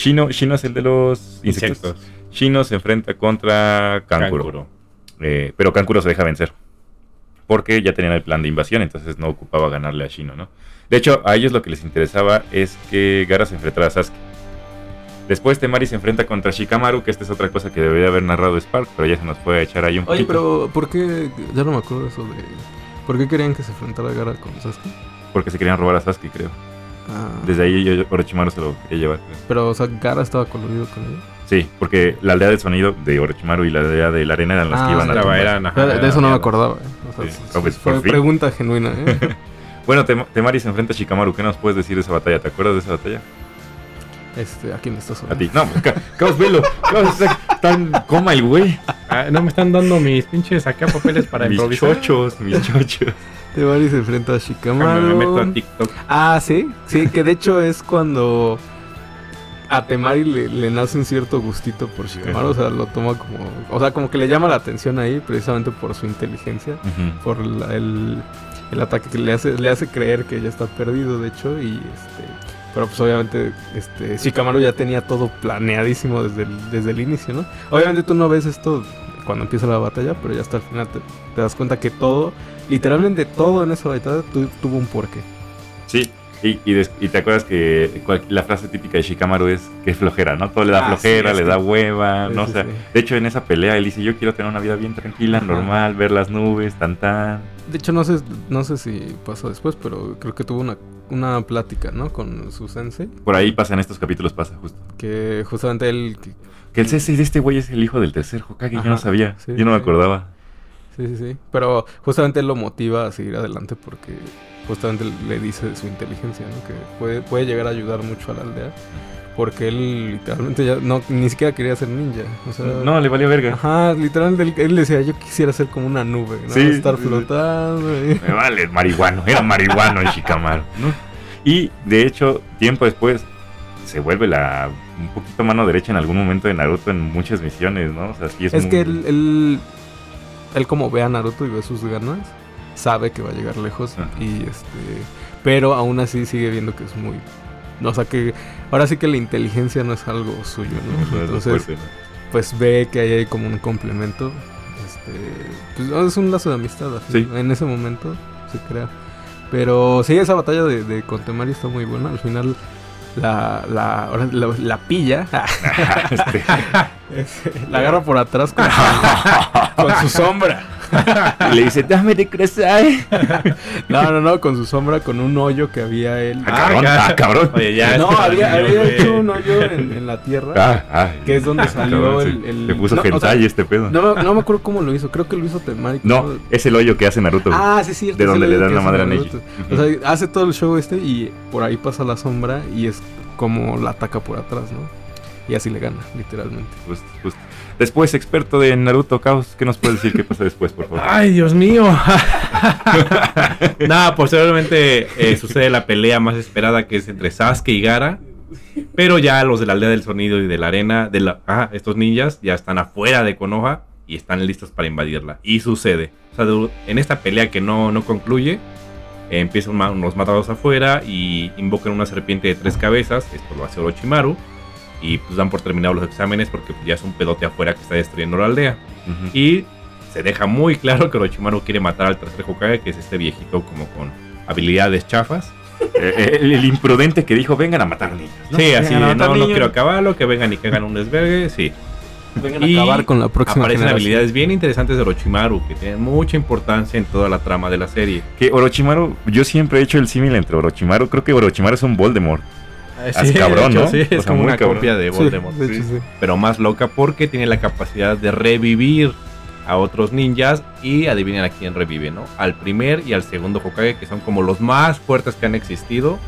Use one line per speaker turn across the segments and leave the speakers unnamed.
Shino, Shino es el de los insectos.
Insectos.
Shino se enfrenta contra Kankuro.
Kankuro.
Eh, pero Kankuro se deja vencer. Porque ya tenían el plan de invasión, entonces no ocupaba ganarle a Shino, ¿no? De hecho, a ellos lo que les interesaba es que Gara se enfrentara a Sasuke. Después Temari se enfrenta contra Shikamaru, que esta es otra cosa que debería haber narrado Spark, pero ya se nos puede echar ahí un
Oye,
poquito.
pero ¿por qué? Ya no me acuerdo eso de... ¿Por qué querían que se enfrentara Gara con Sasuke?
Porque se querían robar a Sasuke, creo.
Ah,
Desde ahí yo- Orochimaru se lo quería llevar. creo.
Pero, o sea, Gara estaba coludido con él.
Sí, porque la aldea del sonido de Orochimaru y la aldea de la arena eran las
Ah,
que iban a tumbar.
eran, ajá,
de, de eso no me acordaba. eh. O sea,
Sí. pues,
fue
por fin.
pregunta genuina, ¿eh?
Bueno, Tem- Temari se enfrenta a Shikamaru. ¿Qué nos puedes decir de esa batalla? ¿Te acuerdas de esa batalla?
Este, ¿a quién le estás
A
hablando?
ti. No, pues, ca- Caos, velo. Tan coma el güey.
Ah, no me están dando mis pinches acá papeles para
mis
improvisar.
chochos, mis chochos.
Temari se enfrenta a Shikamaru.
Me meto a TikTok.
Ah, sí, sí, que de hecho es cuando a Temari le, le nace un cierto gustito por Shikamaru, o sea, lo toma como, o sea, como que le llama la atención ahí precisamente por su inteligencia, por la- el, el ataque que le hace, le hace creer que ya está perdido, de hecho, y este, pero pues obviamente este Shikamaru ya tenía todo planeadísimo desde el, desde el inicio, ¿no? Obviamente tú no ves esto cuando empieza la batalla, pero ya hasta el final te, das cuenta que todo, literalmente todo en esa batalla tu- tuvo un porqué.
Sí. Y, y, des- y te acuerdas que cual- la frase típica de Shikamaru es que es flojera, ¿no? Todo le da
Ah,
flojera,
sí,
le da hueva,
Sí,
¿no?
sí,
o sea,
sí.
de hecho en esa pelea él dice, yo quiero tener una vida bien tranquila,
Ajá.
normal, ver las nubes, tan tan.
De hecho, no sé, no sé si pasó después, pero creo que tuvo una, una plática, ¿no? Con su sensei.
Por ahí pasa en estos capítulos, pasa justo.
Que justamente él... que-
Que el C6 de este güey es el hijo del tercer Hokage, yo no sabía, yo no me acordaba.
Sí, sí, sí. Pero justamente él lo motiva a seguir adelante porque justamente le dice de su inteligencia, ¿no? Que puede, puede llegar a ayudar mucho a la aldea. Porque él literalmente ya no, ni siquiera quería ser ninja. O sea,
No, le valió verga.
Ajá, literalmente él, decía, yo quisiera ser como una nube, ¿no?
Sí,
Estar
sí, sí.
flotando. y-
Me vale, marihuano, era marihuano el Shikamaru, ¿no? Y de hecho, tiempo después, se vuelve la un poquito mano derecha en algún momento de Naruto en muchas misiones, ¿no? O sea, sí es,
Es
muy-
que él, él, él como ve a Naruto y ve sus ganas, sabe que va a llegar lejos
Ajá.
y este, pero aún así sigue viendo que es muy, o sea que ahora sí que la inteligencia no es algo suyo,
no,
Entonces,
fuerte, ¿no?
pues ve que ahí hay como un complemento, este, pues es un lazo de amistad, así,
Sí.
en ese momento se crea. Pero sí, esa batalla de, de Contemari está muy buena. Al final la, la, la, la pilla,
Este,
la agarra por atrás con su sombra.
Y le dice, dame de crecer.
No, no, no, con su sombra, con un hoyo que había él.
Ah, cabrón,
Ah,
ah, cabrón.
Oye, ya.
no, había, había hecho un hoyo en, en la tierra.
Ah, ah,
Que es donde salió
cabrón,
el- el-
Le puso
no, o
hentai
sea,
este pedo.
No, me- no me acuerdo cómo lo hizo, creo que lo hizo Temari.
No, es el hoyo que hace Naruto.
Ah, sí, sí.
de donde le dan la madre a
Neji.
Neji.
O sea, hace todo el show este y por ahí pasa la sombra y es como la ataca por atrás, ¿no? Y así le gana, literalmente.
Justo, justo. Después, experto de Naruto Caos, ¿qué nos puedes decir qué pasa después, por favor?
Ay, Dios mío. Nada, posteriormente eh, sucede la pelea más esperada que es entre Sasuke y Gara. Pero ya los de la aldea del sonido y de la arena, de la, ah, estos ninjas ya están afuera de Konoha y están listos para invadirla. Y sucede. O sea, en esta pelea que no, no concluye, empiezan unos matados afuera y invocan una serpiente de tres cabezas. Esto lo hace Orochimaru. Y pues dan por terminados los exámenes porque ya es un pedote afuera que está destruyendo la aldea. Y se deja muy claro que Orochimaru quiere matar al tercer Hokage, que es este viejito como con habilidades chafas.
Eh, el, el imprudente que dijo, vengan a matar niños. ¿no?
Sí, así, no, no quiero acabarlo, que vengan y que hagan un desvergue, sí.
Vengan
Y
a acabar con la próxima
Aparecen
generación.
habilidades bien interesantes de Orochimaru, que tienen mucha importancia en toda la trama de la serie.
Que Orochimaru, yo siempre he hecho el símil entre Orochimaru. Creo que Orochimaru es un Voldemort.
Sí,
cabrón,
de hecho,
¿no?
Sí,
O
es
sea,
como una
cabrón.
copia de
Sí,
Voldemort.
de hecho, sí.
Pero más loca porque tiene la capacidad de revivir a otros ninjas y adivinen a quién revive, ¿no? Al primer y al segundo Hokage, que son como los más fuertes que han existido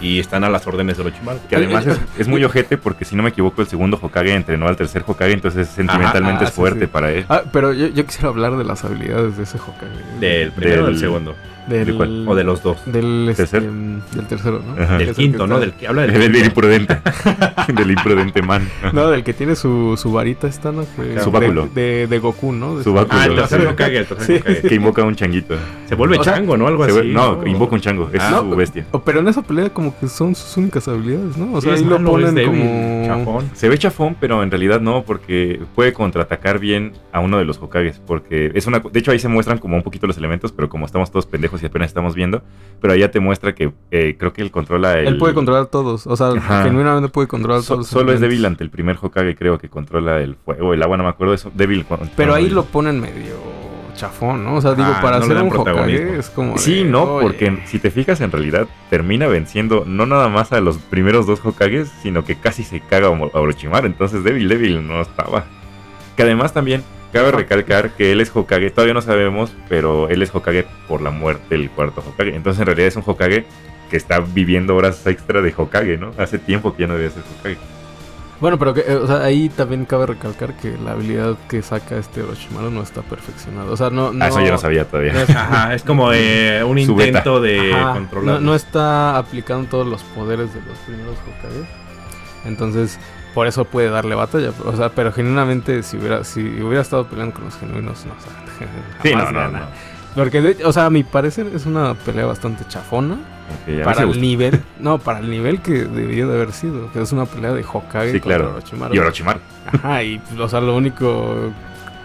y están a las órdenes de Orochimaru.
Que además es, es muy ojete porque si no me equivoco el segundo Hokage entrenó al tercer Hokage, entonces sentimentalmente
ah,
es fuerte
sí.
para él.
Ah, pero yo, yo quisiera hablar de las habilidades de ese Hokage.
Del primero o del
Del-
segundo.
Del,
¿De cuál?
O de los dos.
Del, este,
¿Tercero?
del tercero, ¿no?
Ajá.
Del quinto, ¿no? Del que habla del
Del, del
quinto.
imprudente. del imprudente man.
No, del que tiene su, su varita esta, ¿no? Que-
Su báculo.
De, de, de Goku, ¿no? De
Su báculo.
Ah, el tercer
Sí.
Hokage, el tercer
Sí.
Que invoca un changuito.
Se vuelve
O sea,
chango, ¿no? Algo así.
no, invoca un chango. Es
Ah,
su bestia.
Pero en esa pelea como que son sus únicas habilidades, ¿no? O sea, ahí lo ponen
débil,
como...
chafón.
Se ve chafón, pero en realidad no, porque puede contraatacar bien a uno de los Hokages. Porque es una. De hecho, ahí se muestran como un poquito los elementos, pero como estamos todos pendejos y apenas estamos viendo. Pero ya te muestra que eh, creo que él controla el.
Él puede controlar todos, o sea,
Ajá.
genuinamente puede controlar
So-
todos.
solo es débil ante el primer Hokage, creo que controla el fuego, el agua, no me acuerdo. Es débil.
Pero ahí
el-
lo ponen medio chafón, ¿no? O sea, digo,
Ah,
para
no
ser un. Hokage es como... de,
Sí, no,
oye,
porque si te fijas en realidad termina venciendo no nada más a los primeros dos Hokages, sino que casi se caga a Orochimaru, entonces débil, débil no estaba. Que además también cabe recalcar que él es Hokage, todavía no sabemos, pero él es Hokage por la muerte del cuarto Hokage, entonces en realidad es un Hokage que está viviendo horas extra de Hokage, ¿no? Hace tiempo que ya no debía ser Hokage.
Bueno, pero que, eh, o sea, ahí también cabe recalcar que la habilidad que saca este Orochimaru no está perfeccionada. O sea, no... no
Ah, eso yo no sabía todavía.
no es-
Ajá, es como eh, un intento de controlar.
no, no está aplicando todos los poderes de los primeros Hokages. Entonces, por eso puede darle batalla. O sea, pero genuinamente, si hubiera, si hubiera estado peleando con los genuinos, no, o sea,
Sí, no, no, no.
Porque, de- o sea, a mi parecer es una pelea bastante chafona. Para el nivel, no, para el nivel que debió de haber sido. Que es una pelea de Hokage
Sí,
contra
claro.
Orochimaru.
Y Orochimaru.
Ajá, y pues, o sea, lo único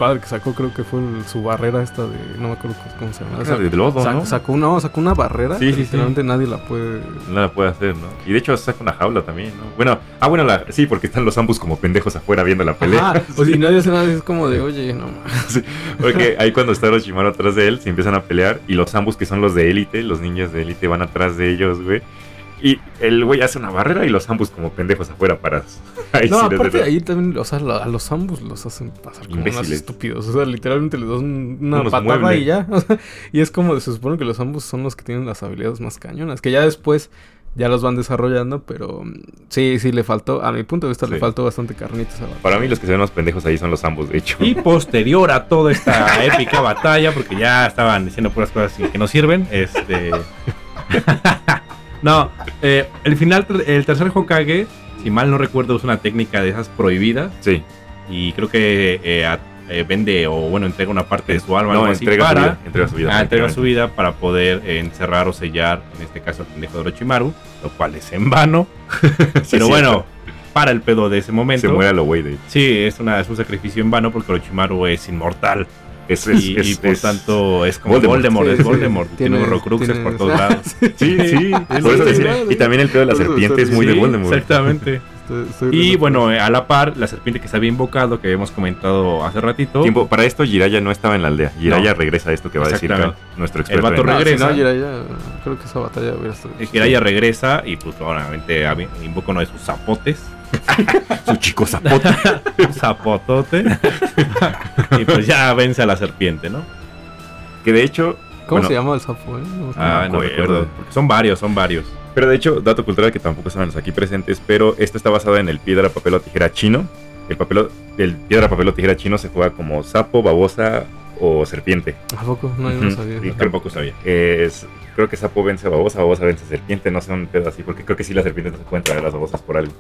padre que sacó creo que fue el- su barrera esta de, no me acuerdo cómo- se llama. O sea,
de lodo,
sa-
¿no?
sacó, una, sacó una barrera
Sí,
que
sí, sí.
literalmente nadie la puede...
Nada puede hacer, ¿no? Y de hecho saca una jaula también, ¿no? Bueno, ah, bueno, la, sí, porque están los ambos como pendejos afuera viendo la pelea.
Ajá, o si nadie hace nada, es como de, oye, no mames.
Porque ahí cuando está Orochimaru atrás de él, se empiezan a pelear y los ambos que son los de élite, los ninjas de élite van atrás de ellos, güey. Y el güey hace una barrera y los ambos como pendejos afuera parados. Ahí
No,
sí
aparte
da-
ahí también, o sea, a los ambos los hacen pasar como unos
Imbéciles.
estúpidos. O sea, literalmente les dan una
Unos
patada
muebles.
y ya. O sea, y es como, se supone que los ambos son los que tienen las habilidades más cañonas. Que ya después ya los van desarrollando, pero mm, sí, sí le faltó, a mi punto de vista le faltó bastante carnitas
Para mí los que se ven más pendejos ahí son los ambos, de hecho.
Y posterior a toda esta épica batalla, porque ya estaban diciendo puras cosas que no sirven, este... no, eh, el final, el tercer Hokage, si mal no recuerdo, es una técnica de esas prohibidas.
Sí,
Y creo que eh, a- eh, vende o, bueno, entrega una parte de su alma
no, entrega, su
para...
vida, entrega su vida.
Ah, entrega su vida para poder encerrar o sellar, en este caso, al pendejo de Orochimaru, lo cual es en vano.
Sí,
pero bueno, para el pedo de ese momento.
Se muere a lo güey de
Sí, es, una, es un sacrificio en vano porque Orochimaru es inmortal.
Es, es,
y,
es-
y por
es-
tanto es como
Voldemort.
Voldemort,
Sí,
es
sí,
Voldemort. Tiene,
tiene-
horrocruxes por todos lados.
Sí, sí, por eso
sí.
Y también el pedo de la serpiente es muy de Voldemort.
Exactamente.
Estoy- estoy
Y bueno, eh, a la par, la serpiente que se había invocado, que habíamos comentado hace ratito,
Tiempo, para esto Jiraya no estaba en la aldea. Jiraya
No.
regresa a esto que va a decir nuestro experto.
vato
No, si
regresa.
no, Jiraiya, creo que esa batalla hubiera estado...
el Jiraiya regresa y pues obviamente invoca uno de sus zapotes.
Su chico zapote.
un zapotote. y pues ya vence a la serpiente, ¿no?
que de hecho.
¿Cómo
bueno,
se llama el sapo, eh? No,
Ah, no
acuerdo.
recuerdo. Porque son varios, son varios.
Pero de hecho, dato cultural que tampoco estaban los aquí presentes, pero esto está basado en el piedra, papel o tijera chino. El, papel, o- el piedra, papel o tijera chino se juega como sapo, babosa o serpiente.
¿A poco? No, yo no sabía.
Y
Yo tampoco sabía.
Es, creo que sapo vence a babosa, babosa vence a serpiente, no sé un pedo así, porque creo que sí las serpientes no se pueden traer a las babosas por algo.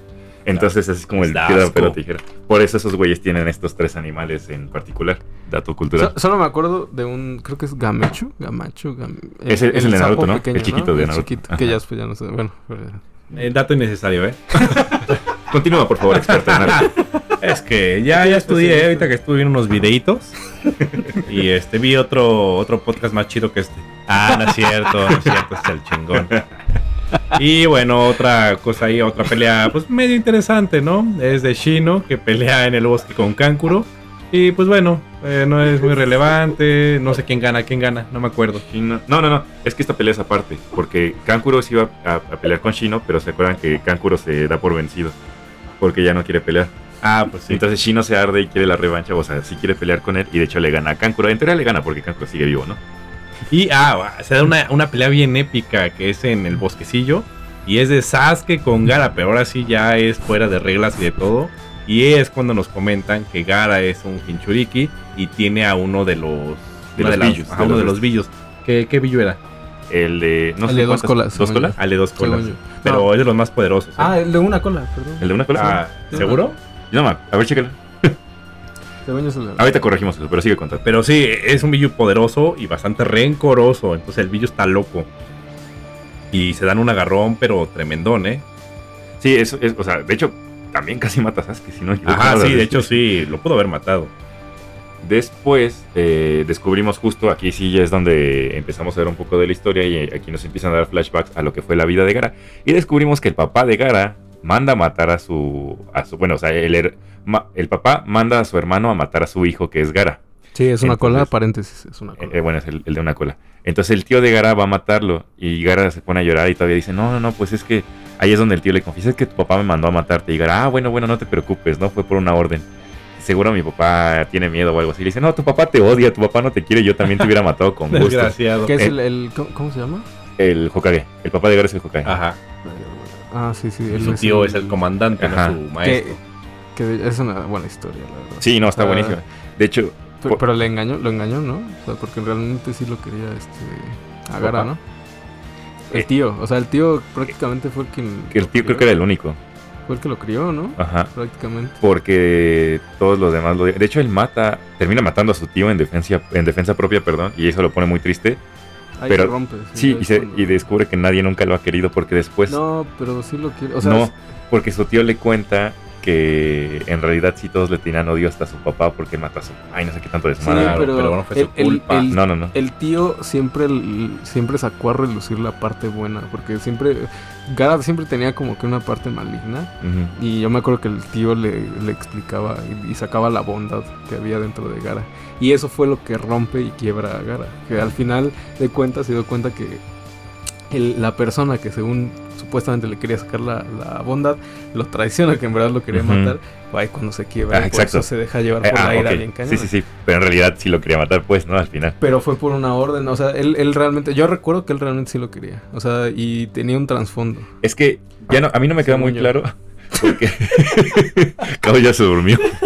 Entonces es como el
Da
piedra,
asco.
papel o tijera. Por eso esos güeyes tienen estos tres animales en particular. Dato cultural.
So- solo me acuerdo de un, creo que es Gamechu, Gamachu, Gam-
Ese- es el de Naruto, ¿no? El chiquito de Naruto.
chiquito, que ya después ya no sé, bueno. pero-
Eh, dato innecesario, ¿eh?
Continúa, por favor, experto en.
Es que ya, ya estudié, ahorita que estuve viendo unos videitos. Y este vi otro, otro podcast más chido que este. Ah, no es cierto, no es cierto, es el chingón. Y bueno, otra cosa ahí, otra pelea, pues medio interesante, ¿no? Es de Shino, que pelea en el bosque con Kankuro. Y pues bueno, eh, no es muy relevante, no sé quién gana, quién gana, no me acuerdo.
Shino- No, no, no. Es que esta pelea es aparte. Porque Kankuro se iba a, a pelear con Shino, pero se acuerdan que Kankuro se da por vencido. Porque ya no quiere pelear.
Ah, pues sí.
Entonces Shino se arde y quiere la revancha. O sea, sí quiere pelear con él. Y de hecho le gana a Kankuro. En teoría le gana porque Kankuro sigue vivo, ¿no?
Y ah, se da una, una pelea bien épica que es en el bosquecillo. Y es de Sasuke con Gara, pero ahora sí ya es fuera de reglas y de todo. Y es cuando nos comentan que Gara es un Hinchuriki y tiene a uno de los.
De los
las-
billos, de
uno
los
de los billos. ¿Qué, qué billo era?
El de. No
El
sé
de dos colas,
¿Dos colas?
Al de dos colas. Pero
No.
es de los más poderosos. ¿eh?
Ah, el de una cola, perdón.
¿El de una cola?
Ah, ¿seguro?
No, a ver, chécalo. Ahorita corregimos eso, pero sigue contando.
Pero sí, es un Billu poderoso y bastante rencoroso. Entonces el Billu está loco. Y se dan un agarrón, pero tremendón, ¿eh?
Sí, eso es. O sea, de hecho, también casi mata a Sasuke, si no.
Ajá, sí, de hecho sí, lo pudo haber matado.
Después eh, descubrimos justo, aquí sí ya es donde empezamos a ver un poco de la historia y aquí nos empiezan a dar flashbacks a lo que fue la vida de Gara. Y descubrimos que el papá de Gara manda a matar a su... A su bueno, o sea, el, el papá manda a su hermano a matar a su hijo que es Gara.
Sí, es una cola,
Entonces-
paréntesis, es una
Eh,
cola.
eh, bueno, es el, el de una cola. Entonces el tío de Gara va a matarlo y Gara se pone a llorar y todavía dice, no, no, no, pues es que ahí es donde el tío le confiesa "Es que tu papá me mandó a matarte. Y Gara, ah, bueno, bueno, no te preocupes, no fue por una orden. Seguro mi papá tiene miedo o algo así. Le dice, no, tu papá te odia, tu papá no te quiere, yo también te hubiera matado con gusto.
Desgraciado.
¿Qué es
eh,
el, el- ¿cómo, cómo se llama?
El Hokage, el papá de Gara es el Hokage.
Ajá.
Ah, sí, sí. Él
su tío es el comandante,
Ajá.
no su
Que,
maestro.
que de- es una buena historia, la verdad.
Sí, no, está
Ah.
buenísimo. De hecho,
Pero, pero le engañó, lo engañó, ¿no? O sea, porque realmente sí lo quería este a Gara,
Papá.
¿no? El
Eh.
tío, o sea, el tío prácticamente fue el quien
que el tío creo que era el único.
fue el que lo crió, ¿no?
Ajá.
Prácticamente.
Porque todos los demás lo... De hecho, él mata, termina matando a su tío en defensa, en defensa propia, perdón, y eso lo pone muy triste.
Ahí
Pero-
rompe.
Sí,
ya
y, se,
cuando-
y descubre que nadie nunca lo ha querido porque después...
No, pero sí lo quiere. O sea,
no,
es-
porque su tío le cuenta que en realidad sí todos le tenían odio hasta su papá porque mata a su... Ay, no sé qué tanto
sí,
desmadre.
Claro,
pero,
pero no fue su
el, el-
culpa.
el-
No, no, no.
el tío siempre, siempre sacó a relucir la parte buena, porque siempre, Gara siempre tenía como que una parte maligna,
Ujú.
y yo me acuerdo que el tío le, le explicaba y, y sacaba la bondad que había dentro de Gara, y eso fue lo que rompe y quiebra a Gara, que al final de cuentas se dio cuenta que el- la persona que según supuestamente le quería sacar la, la bondad, lo traiciona, que en verdad lo quería matar, ahí cuando se quiebra,
Ah,
y por
exacto.
eso se deja llevar
Eh,
por
ah,
la ira
ok.
bien cañona.
Sí, sí, sí. Pero en realidad sí lo quería matar, pues, ¿no? Al final.
Pero fue por una orden, o sea, él, él realmente, yo recuerdo que él realmente sí lo quería, o sea, y tenía un trasfondo.
Es que ya no, a mí no me queda muy
yo.
claro. Porque. Cabo ya se durmió.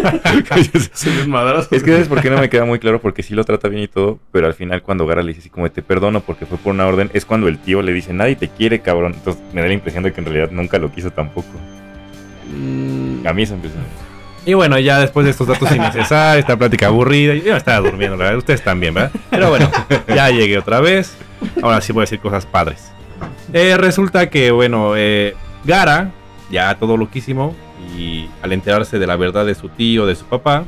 Cabo ya se- Es que sabes por qué no me queda muy claro, porque sí lo trata bien y todo, pero al final cuando Gara le dice así como te perdono porque fue por una orden, es cuando el tío le dice nadie te quiere, cabrón. Entonces me da la impresión de que en realidad nunca lo quiso tampoco.
Mm,
A mí esa impresión.
Y bueno, ya después de estos datos innecesarios, esta plática aburrida, yo estaba durmiendo, la verdad, ustedes también, ¿verdad? Pero bueno, ya llegué otra vez. Ahora sí voy a decir cosas padres. Eh, resulta que, bueno, eh, Gara, ya todo loquísimo, y al enterarse de la verdad de su tío, de su papá,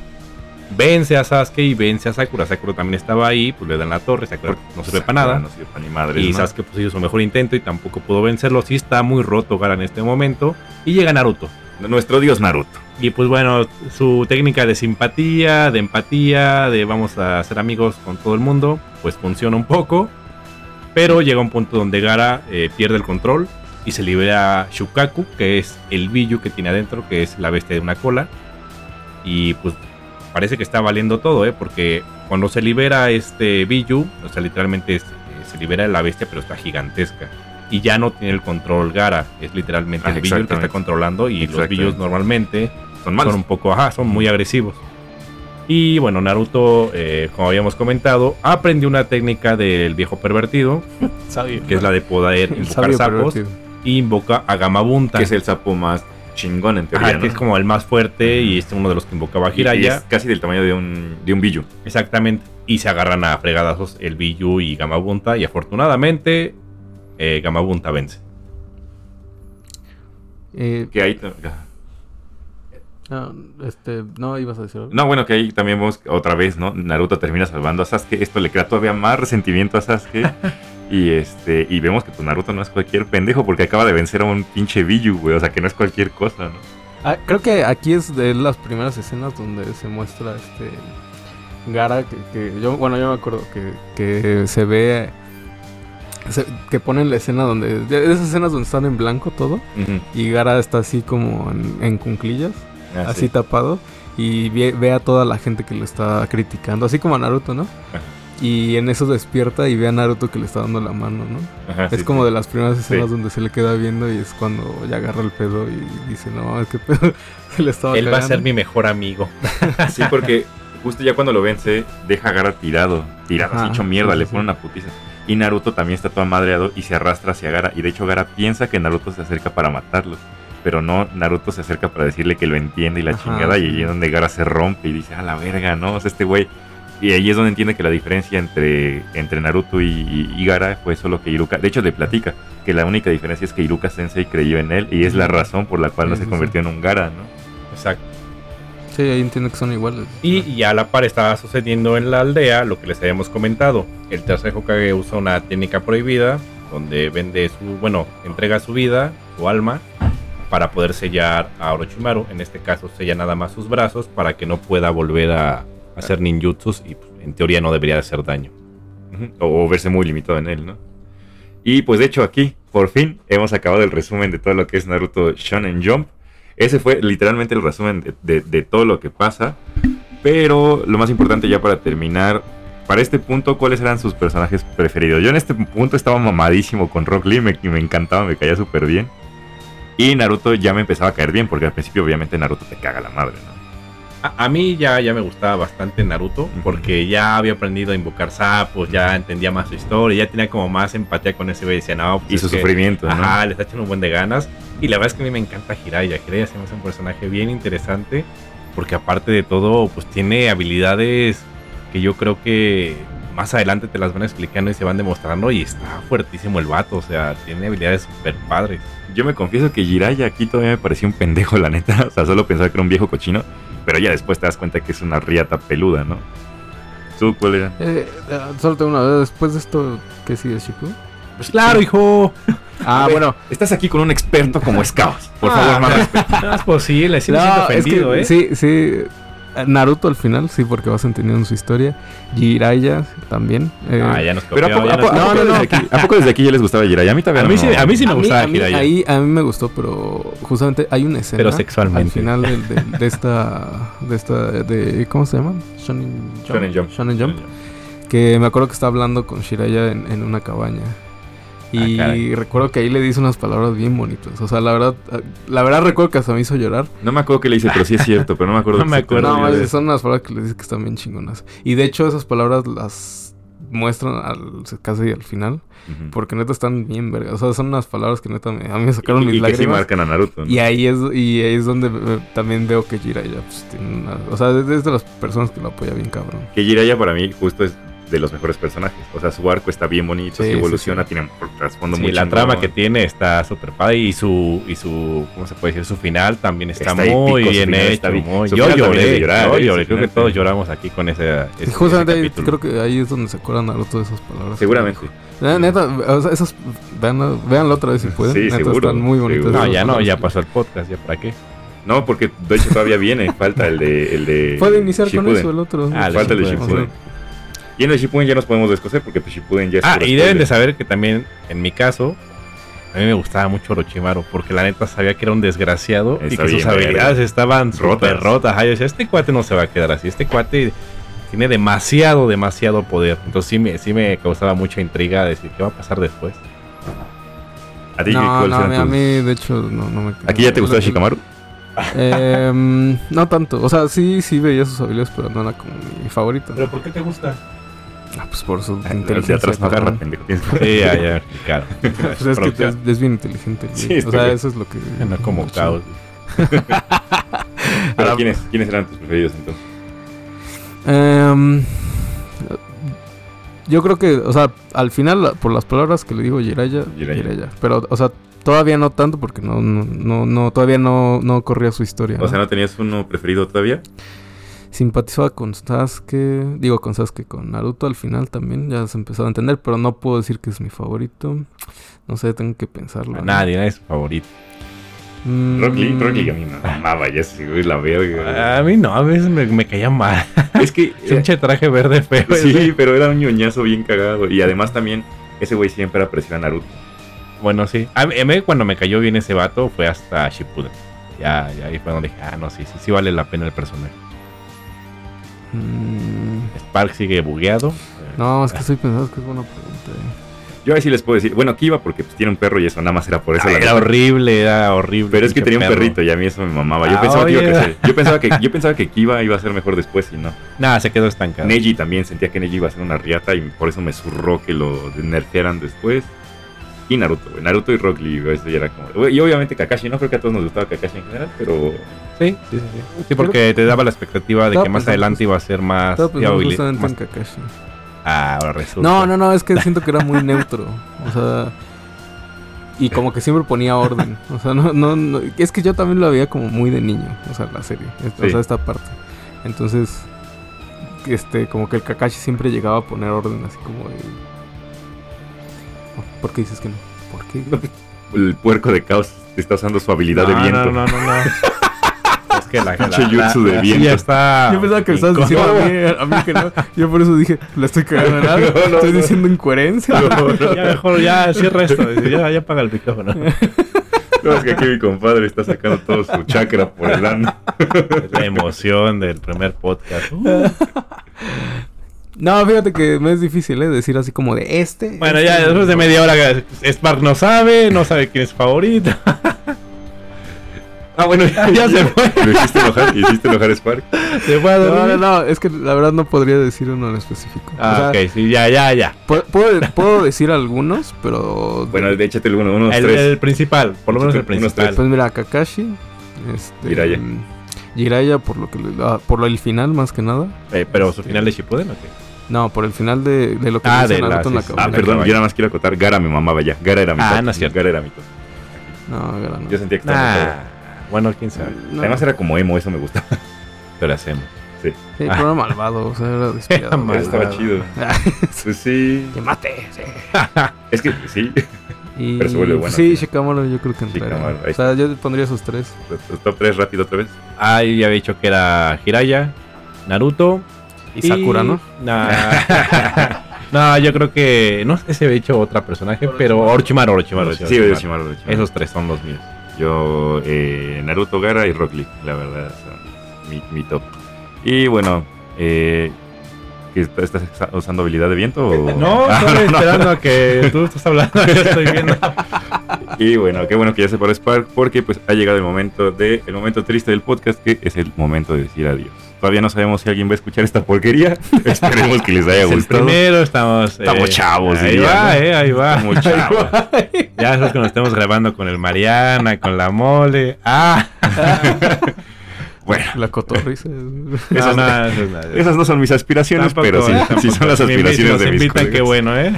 vence a Sasuke y vence a Sakura. Sakura también estaba ahí, pues le dan la torre, Sakura no sirve para nada.
No sirve para ni madre.
Y Sasuke pues hizo su mejor intento y tampoco pudo vencerlo. Sí está muy roto Gara en este momento. Y llega Naruto.
Nuestro dios Naruto.
Y pues bueno, su técnica de simpatía, de empatía, de vamos a ser amigos con todo el mundo, pues funciona un poco. Pero llega un punto donde Gara eh, pierde el control y se libera Shukaku, que es el Billu que tiene adentro, que es la bestia de una cola. Y pues parece que está valiendo todo, ¿eh? Porque cuando se libera este Billu, o sea, literalmente es- eh, se libera la bestia, pero está gigantesca. Y ya no tiene el control Gara, es literalmente
Ah,
el Billu el que está controlando. Y los. Billus normalmente
Son malos.
son un poco, ajá, son muy agresivos. Y bueno, Naruto, eh, como habíamos comentado, aprendió una técnica del viejo pervertido,
sabio.
que es la de poder invocar sapos,
pervertido.
Y invoca a Gamabunta,
Que es el sapo más chingón en teoría.
ajá, que
¿no?
es como el más fuerte y es uno de los que invocaba a
Y- y
Jiraiya.
es casi del tamaño de un, de un billu.
Exactamente. Y se agarran a fregadazos el Biyu y Gamabunta. Y afortunadamente, eh, Gamabunta vence.
Eh,
Que ahí.
no, este, no, ibas a decir algo.
No, bueno, que ahí también vemos que otra vez, ¿no? Naruto termina salvando a Sasuke. Esto le crea todavía más resentimiento a Sasuke. y este y vemos que pues, Naruto no es cualquier pendejo porque acaba de vencer a un pinche Billu, güey. O sea, que no es cualquier cosa, ¿no?
Ah, creo que aquí es de las primeras escenas donde se muestra este Gara que, que yo bueno yo me acuerdo que, que se ve que ponen la escena donde de esas escenas donde están en blanco todo y Gara está así como en, en cunclillas
Ah,
así
sí.
tapado y ve, ve a toda la gente que lo está criticando así como a Naruto no
Ajá.
Y en eso despierta y ve a Naruto que le está dando la mano no
Ajá,
es
sí,
como
sí.
de las primeras escenas
Sí.
donde se le queda viendo y es cuando ya agarra el pedo y dice, no, es que pedo, se le estaba
Él va a
cagando".
ser mi mejor amigo.
Sí, porque justo ya cuando lo vence, deja a Gara tirado. Tirado, así
Ajá,
hecho mierda, le pone una putiza. Y Naruto también está todo madreado y se arrastra hacia Gara. Y de hecho Gara piensa que Naruto se acerca para matarlo. Pero no, Naruto se acerca para decirle que lo entiende y la
Ajá,
chingada. Y ahí es donde Gara se rompe y dice, a la verga, ¿no? O sea, este güey. Y ahí es donde entiende que la diferencia entre, entre Naruto y, y, Gara fue solo que Iruka. De hecho, le platica que la única diferencia es que Iruka Sensei creyó en él. Y es la razón por la cual no
Sí,
se
sí,
convirtió en un Gara, ¿no?
Exacto.
Sí, ahí entiendo que son iguales.
Y, y a la par estaba sucediendo en la aldea lo que les habíamos comentado. El tercer Hokage usa una técnica prohibida donde vende su, bueno, entrega su vida, su alma, para poder sellar a Orochimaru. En este caso sella nada más sus brazos para que no pueda volver a hacer ninjutsus y pues, en teoría no debería hacer daño.
O, o verse muy limitado en él, ¿no? Y pues de hecho aquí, por fin, hemos acabado el resumen de todo lo que es Naruto Shonen Jump. Ese fue literalmente el resumen de, de- de todo lo que pasa. Pero lo más importante ya para terminar, para este punto, ¿cuáles eran sus personajes preferidos? Yo en este punto estaba mamadísimo con Rock Lee, me, me encantaba, me caía súper bien. Y Naruto ya me empezaba a caer bien, porque al principio obviamente Naruto te caga la madre, ¿no?
A, a mí ya, ya me gustaba bastante Naruto porque ya había aprendido a invocar sapos, ya entendía más su historia, ya tenía como más empatía con ese güey. Decía, no, pues
Y su
que-
sufrimiento, ¿no?
Ajá, le está echando un buen de ganas. Y la verdad es que a mí me encanta Jiraiya. Jiraiya se me hace un personaje bien interesante. Porque aparte de todo, pues tiene habilidades que yo creo que más adelante te las van explicando y se van demostrando. Y está fuertísimo el vato. O sea, tiene habilidades súper padres.
Yo me confieso que Jiraiya aquí todavía me parecía un pendejo, la neta. O sea, solo pensaba que era un viejo cochino. Pero ya después te das cuenta que es una riata peluda, ¿no? ¿Tú cuál era?
Eh, eh, solo tengo una duda. Después de esto, ¿qué sigue, Shipu?
Pues claro, hijo.
Ah,
ver,
bueno.
Estás aquí con un experto como Scouts. Por
Ah,
favor, más respeto.
No es posible, sí me
No,
siento
es
ofendido,
que
¿eh?
Sí, sí. Naruto al final, sí, porque vas entendiendo su historia. Jiraiya también. eh,
Ah, ya nos
Pero ¿a
copió,
poco,
ya
a
nos
poco- a
no, no.
desde aquí, ¿a poco desde aquí ya les gustaba Jiraiya? A mí también
A mí sí- a mí sí me
a mí,
gustaba
a mí-
Jiraiya.
ahí a mí me gustó, pero justamente hay una escena
Pero sexualmente.
al final de, de- de esta de esta de ¿cómo se llama? Shonen Jump.
Shonen Jump.
Shonen Jump, que me acuerdo que está hablando con Shiraya en, en una cabaña. Y
Ah, caray.
recuerdo que ahí le dice unas palabras bien bonitas. O sea, la verdad, la verdad recuerdo que hasta me hizo llorar.
No me acuerdo qué le hice, pero sí es cierto. Pero no me acuerdo
No me acuerdo
No,
de
son unas palabras que le dice que están bien chingonas. Y de hecho esas palabras las muestran al, casi al final. Porque neta están bien vergas. O sea, son unas palabras que neta me, a mí me sacaron
y,
mis
y que sí
lágrimas.
marcan a Naruto. ¿no?
Y ahí es, y ahí es donde eh, también veo que Jiraiya pues, tiene una... O sea, es de las personas que lo apoya bien cabrón.
Que Jiraiya para mí justo es de los mejores personajes. O sea, su arco está bien bonito,
Sí,
se
sí,
evoluciona,
sí.
tiene un trasfondo
Sí,
muy
la trama que tiene está súper padre y su, y su, ¿cómo se puede decir? Su final también está,
Está
muy
épico,
bien hecho.
está bien.
muy- Yo lloré,
de llorar,
yo
¿eh?
lloré.
Su
Creo que todos
sí.
lloramos aquí con ese, ese-
Y justamente
ese
ahí,
capítulo.
creo que ahí es donde se acuerdan Naruto de esas palabras.
Seguramente.
La neta, o sea, esas... Véanlo otra vez si pueden.
Sí,
neta,
seguro,
están muy bonitas.
No, ya no, ya pasó el podcast, ya para qué.
No, porque de hecho todavía viene. Falta el de. El de
Puede iniciar con eso el otro.
Ah,
Falta el de
Shippuden,
Shippuden. Y en el Shippuden ya nos podemos descoser porque pues, Shippuden ya es
Ah, y deben de saber que también, en mi caso, a mí me gustaba mucho Orochimaru, porque la neta sabía que era un desgraciado y que sus habilidades estaban
Rotas.
rotas. Ay, este cuate no se va a quedar así, este cuate tiene demasiado, demasiado poder. Entonces sí me, sí me causaba mucha intriga decir qué va a pasar después.
¿A ti
No, no, a mí, a
tus-
mí, de hecho, no, no me...
¿Aquí ya te gustó Shikamaru?
Em, no tanto. O sea, sí, sí veía sus habilidades, pero no era como mi favorito. ¿no?
¿por qué te gusta?
Ah, pues por su inteligencia.
atrás no agarra, pendejo.
Sí, ya, ya, claro.
Pues es que es, es bien inteligente. güey.
Sí,
o sea,
bien.
eso es lo que...
No como caos.
Pero ¿quiénes, ¿quiénes eran tus preferidos entonces?
Em, yo creo que, o sea, al final, por las palabras que le digo Jiraya,
Jiraiya.
Jiraiya. Pero, o sea, todavía no tanto porque no, no, no, no todavía no, no corría su historia.
O
¿no?
sea, ¿no tenías uno preferido todavía?
Simpatizaba con Sasuke, digo con Sasuke, con Naruto al final también, ya se empezó a entender, pero no puedo decir que es mi favorito. No sé, tengo que pensarlo.
A
¿no?
nadie, nadie es su favorito.
Mm,
Rock Lee, Rock Lee a mí me mamaba, ya se güey, la verga.
A mí no, a veces me, me caía mal.
Es que...
Pinche traje verde feo.
Sí,
ese.
pero era un ñoñazo bien cagado. Y además también, ese güey siempre apreció a Naruto.
Bueno, sí. A mí, a mí cuando me cayó bien ese vato fue hasta Shippuden. Ya, ya ahí fue donde dije, ah, no, sí, sí, sí vale la pena el personaje.
Mm,
Spark sigue bugueado.
no, es que estoy pensando que es buena pregunta. eh.
Yo ahí sí les puedo decir, bueno, Kiva porque pues, tiene un perro y eso nada más era por eso.
Ah,
la
era horrible, era horrible.
Pero es que tenía un
perro.
perrito y a mí eso me mamaba. Yo
Ah,
pensaba que iba a
oye.
crecer. Yo pensaba que, yo pensaba que Kiva iba a ser mejor después y no.
Nah, se quedó estancado.
Neji también sentía que Neji iba a ser una riata y por eso me zurró que lo nerfearan después. Y Naruto, güey. Naruto y Rock Lee, güey, eso ya era como. güey, Y obviamente Kakashi, no creo que a todos nos gustaba Kakashi en general, pero.
Sí, sí, sí. Sí, Sí, porque te daba la expectativa de que más adelante iba a ser más
Estaba
más-
en Kakashi.
Ah, ahora resulta.
No, no, no, es que siento que era muy neutro. O sea. Y como que siempre ponía orden. O sea, no, no, no- Es que yo también lo veía como muy de niño. O sea, la serie. esta- O
Sí.
sea, esta parte. Entonces. Este, como que el Kakashi siempre llegaba a poner orden, así como de. ¿Por qué dices que no? ¿Por qué?
El puerco de caos está usando su habilidad de viento.
No, no, no, no. es que la,
Pinche jutsu de viento.
está.
Yo pensaba que me estabas diciendo a mí, a mí que no. Yo por eso dije, la estoy cagando en algo.
No, no,
Estoy
no.
diciendo incoherencia.
Ya mejor, ya cierra esto. Ya, ya apaga el micrófono.
No, es que aquí mi compadre está sacando todo su chakra por el ano.
Es la emoción del primer podcast. Uh.
No, fíjate que me es difícil, ¿eh? Decir así como de este.
Bueno,
este,
ya después de media hora, Spark no sabe, no sabe quién es favorito.
Ah, bueno, ya,
Ya se fue.
Lo hiciste enojar, hiciste enojar a Spark.
Se fue a
No,
dormir.
no, no, es que la verdad no podría decir uno en específico.
Ah,
o sea,
ok, sí, ya, ya, ya.
pu- puedo, puedo decir algunos, pero.
Bueno, de échate uno, unos
El,
tres.
el principal, por lo menos el principal.
Pues mira, Kakashi. Este,
Jiraiya.
Jiraiya por lo que le- ah, por el final más que nada.
Eh, pero su final de Shippuden, ¿o qué?
No, por el final de, de lo que
Ah,
hizo
de la-
Naruto en la
sí, sí.
Ah, perdón, yo nada más quiero acotar. Gara me mamaba ya. Gara era mi
Ah,
top.
no es cierto.
Gara era mi top.
No, ahora no.
Yo sentía que estaba.
Nah, bueno, quién sabe.
No.
Además era como emo, eso me gustaba.
Pero hacemos.
Sí, pero era malvado, o sea, era despiadado.
Malvado.
Estaba chido. Pues sí.
que mate, sí.
Es que sí.
Y
Pero se vuelve bueno,
sí,
sí.
Shikamaru yo creo que entraría. O sea, yo pondría esos tres.
Top 3 rápido otra vez.
Ah, yo ya había dicho que era Hiraya, Naruto.
Y Sakura, ¿no?
Nah. no, yo creo que. No sé si había dicho otra personaje, pero Orochimaru, Orochimaru.
Sí,
Orochimaru.
Orochimaru, Orochimaru.
Esos tres son los míos.
Yo, eh, Naruto, Gara y Rock Lee, la verdad, son mi, mi top. Y bueno, eh, ¿qué, ¿estás usando habilidad de viento? O?
No,
Ah,
estoy
no, no.
esperando a que tú estás hablando. Yo estoy viendo.
Y bueno, qué bueno que ya se paró Spark porque pues ha llegado el momento de el momento triste del podcast que es el momento de decir adiós. Todavía no sabemos si alguien va a escuchar esta porquería. Esperemos que les haya
Es el
gustado.
primero estamos.
Estamos chavos,
Ahí
diría,
va,
¿no?
eh, ahí va.
Estamos chavos.
Ya después que nos estemos grabando con el Mariana, con la mole. Ah,
Bueno,
La cotorriza.
Esas-
no, no, es
esas no son mis aspiraciones,
Tampoco,
pero sí,
tampoco.
sí son las aspiraciones de mis
invitan, qué bueno, ¿eh?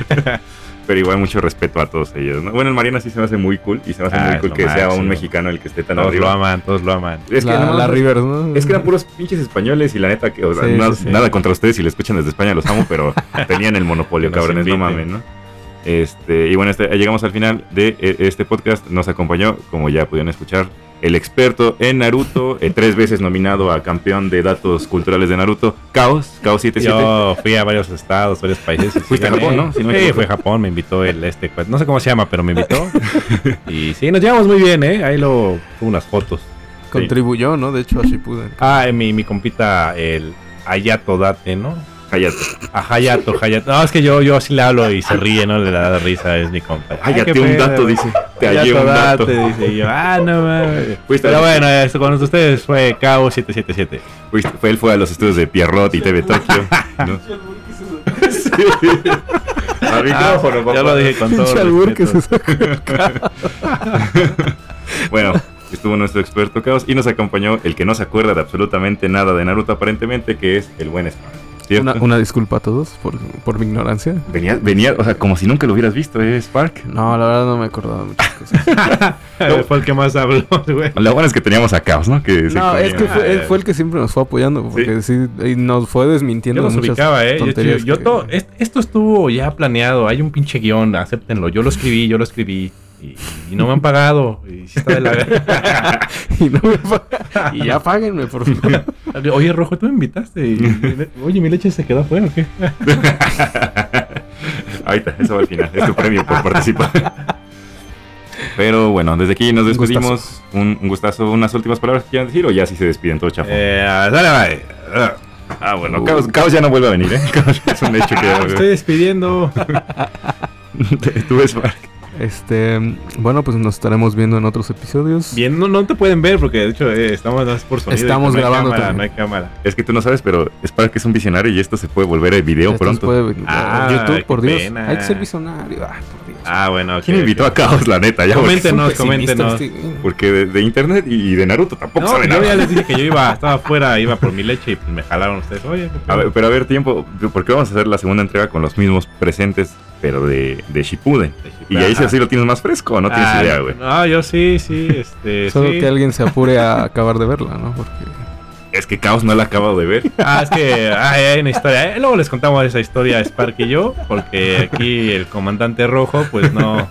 Pero igual mucho respeto a todos ellos. ¿no? Bueno, el Mariana sí se me hace muy cool y se me hace
Ah,
muy cool
lo
que sea un mexicano el que esté tan
Todos lo
arriba.
aman, todos lo aman.
Es que,
la,
no,
la
no,
Rivers, ¿no?
es que eran puros pinches españoles y la neta que, o sea,
Sí,
no-
sí, sí.
nada contra ustedes si le escuchan desde España, los amo, pero tenían el monopolio, cabrones, no mamen, ¿no? Este, y bueno, este, llegamos al final de eh, este podcast. Nos acompañó, como ya pudieron escuchar, el experto en Naruto, eh, tres veces nominado a campeón de datos culturales de Naruto, Chaos, Chaos 77.
Yo fui a varios estados, varios países.
Fuiste a. Japón, ¿no? Si no me
sí, fui a Japón, me invitó el este, pues, no sé cómo se llama, pero me invitó. y sí, nos llevamos muy bien, ¿eh? Ahí lo tuve unas fotos.
Contribuyó, ¿no? De hecho, a Shippuden.
Ah, eh, mi, mi compita, el Ayato Date, ¿no?
Hayato.
A Hayato, Hayato. No, es que yo, yo así le hablo y se ríe, ¿no? Le da risa, es mi compa. Qué
un
pedo.
dato, dice. Te hallé un dato.
Date, dice y yo. Ah, no mames. Pero bueno, esto con ustedes fue Cabo 777.
Fuiste- fue, él fue a los estudios de Pierrot y TV Tokio. ¿no? Sí. Al micrófono, papá.
Ya lo dije con todo.
Pinche albur que se sacó.
Bueno, estuvo nuestro experto Chaos y nos acompañó el que no se acuerda de absolutamente nada de Naruto aparentemente, que es el buen Spark. ¿Cierto?
Una, una disculpa a todos por, por mi ignorancia.
Venía, venía, o sea, como si nunca lo hubieras visto, ¿eh, Spark?
No, la verdad no me acordaba de muchas cosas.
Fue el que más habló, güey.
Lo bueno es que teníamos a Chaos, ¿no? Que
No, es que fue, él fue el que siempre nos fue apoyando. Porque sí, y nos fue desmintiendo
Yo
muchas
ubicaba, ¿eh? Yo,
tonterías
yo
que-
to- est- esto estuvo ya planeado. Hay un pinche guion, acéptenlo. Yo lo escribí, yo lo escribí. Y, y no me han pagado. Y, sí está de la...
y, no me y ya páguenme, por favor.
Oye, Rojo, tú me invitaste. y- oye, mi leche se quedó afuera, ¿o qué?
Ahorita, eso va al final. Es tu premio por participar. Pero bueno, desde aquí nos despedimos. Un, un gustazo. ¿Unas últimas palabras que quieran decir o ya si se despiden todo chapo?
Eh, dale, bye.
ah, bueno, Chaos, Chaos ya no vuelve a venir, ¿eh? Chaos es un hecho que
Estoy despidiendo.
Tú Spark.
Este, bueno, pues nos estaremos viendo en otros episodios.
Bien, no, no te pueden ver porque de hecho eh, estamos más por sonido.
Estamos
no hay
grabando
cámara, no hay cámara.
Es que tú no sabes, pero Spark es un visionario y esto se puede volver a video
Esto
pronto.
se puede-
Ah,
YouTube, por Dios.
pena.
Hay que ser visionario. Dios.
Ah, bueno. ok,
¿Quién invitó
ok.
a Caos, la neta? Ya,
Coméntenos, coméntenos.
porque de, de internet y de Naruto tampoco
No,
sabe
yo
nada.
ya les dije que yo iba, estaba afuera, iba por mi leche y pues me jalaron ustedes. Oye, ¿qué
A ver, pero a ver, tiempo, porque vamos a hacer la segunda entrega con los mismos presentes, pero de, de Shippuden. Y ahí sí así lo tienes más fresco, ¿o no tienes
Ah,
idea, güey.
No, yo sí, sí, este.
Solo
sí.
que alguien se apure a acabar de verla, ¿no? Porque
Es que Caos no la acabo de ver.
Ah, es que ay, hay una historia. eh, Luego les contamos esa historia Spark y yo, porque aquí el comandante rojo, pues no,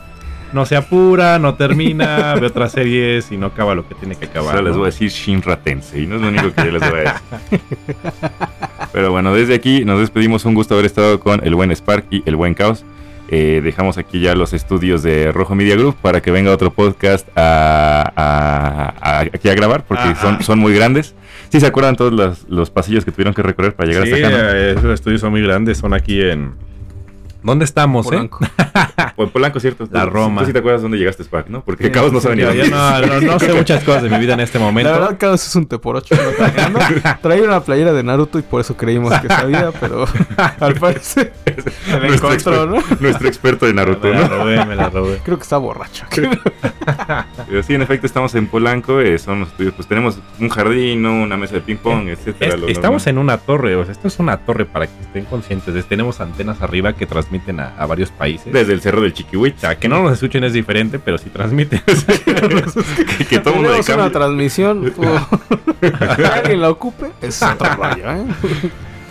no se apura, no termina, ve otras series y no acaba lo que tiene que acabar.
Solo les voy a decir Shinra Tensei, no es lo único que yo les voy a decir. Pero bueno, desde aquí nos despedimos. Un gusto haber estado con el buen Spark y el buen Caos. Eh, dejamos aquí ya los estudios de Rojo Media Group para que venga otro podcast a, a- a- aquí a grabar, porque son muy grandes. ¿Sí se acuerdan todos los, los pasillos que tuvieron que recorrer para llegar
Sí,
hasta acá? no?
eh, esos estudios son muy grandes, son aquí en. ¿Dónde estamos, eh?
Polanco.
Pues Polanco, ¿cierto?
La
Tú-
Roma.
Tú sí te acuerdas dónde llegaste, Spark, ¿no? Porque
Sí,
Caos no sabe ni dónde.
yo no, no- no sé muchas cosas de mi vida en este
La
momento.
verdad, Caos es un teporocho. ¿no? Traía una playera de Naruto y por eso creímos que sabía, pero al parecer se la
Nuestro
encontró, ¿no?
Nuestro experto de Naruto,
me la robé, me la robé.
Creo que está borracho.
Pero sí, en efecto, estamos en Polanco. eh, son los estudios, pues tenemos un jardín, una mesa de ping-pong, etcétera.
Es- estamos
normal.
en una torre, o sea, esto es una torre para que estén conscientes. Es- Tenemos antenas arriba que transmiten a, a varios países.
Desde el cerro del
sea, que no nos escuchen es diferente, pero sí transmiten.
que, que todo mundo
una transmisión. que alguien la ocupe. Es otro rollo, ¿eh?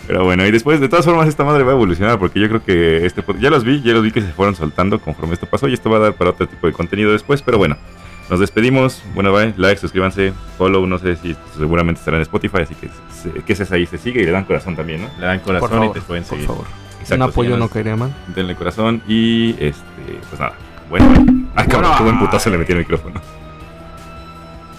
Pero bueno, y después, de todas formas, esta madre va a evolucionar. Porque yo creo que este ya los vi, ya los vi que se fueron soltando conforme esto pasó. Y esto va a dar para otro tipo de contenido después. Pero bueno, nos despedimos. Bueno, bye, like, suscríbanse, follow. No sé si seguramente estará en Spotify. Así que, se- que ese ahí se sigue y le dan corazón también, ¿no?
Le dan
Por
corazón
favor,
y te pueden
por
seguir.
favor.
Exacto,
Un apoyo no caería mal.
Denle corazón y este, pues nada. Bueno. Ay, cabrón, qué buen putazo le metí el micrófono.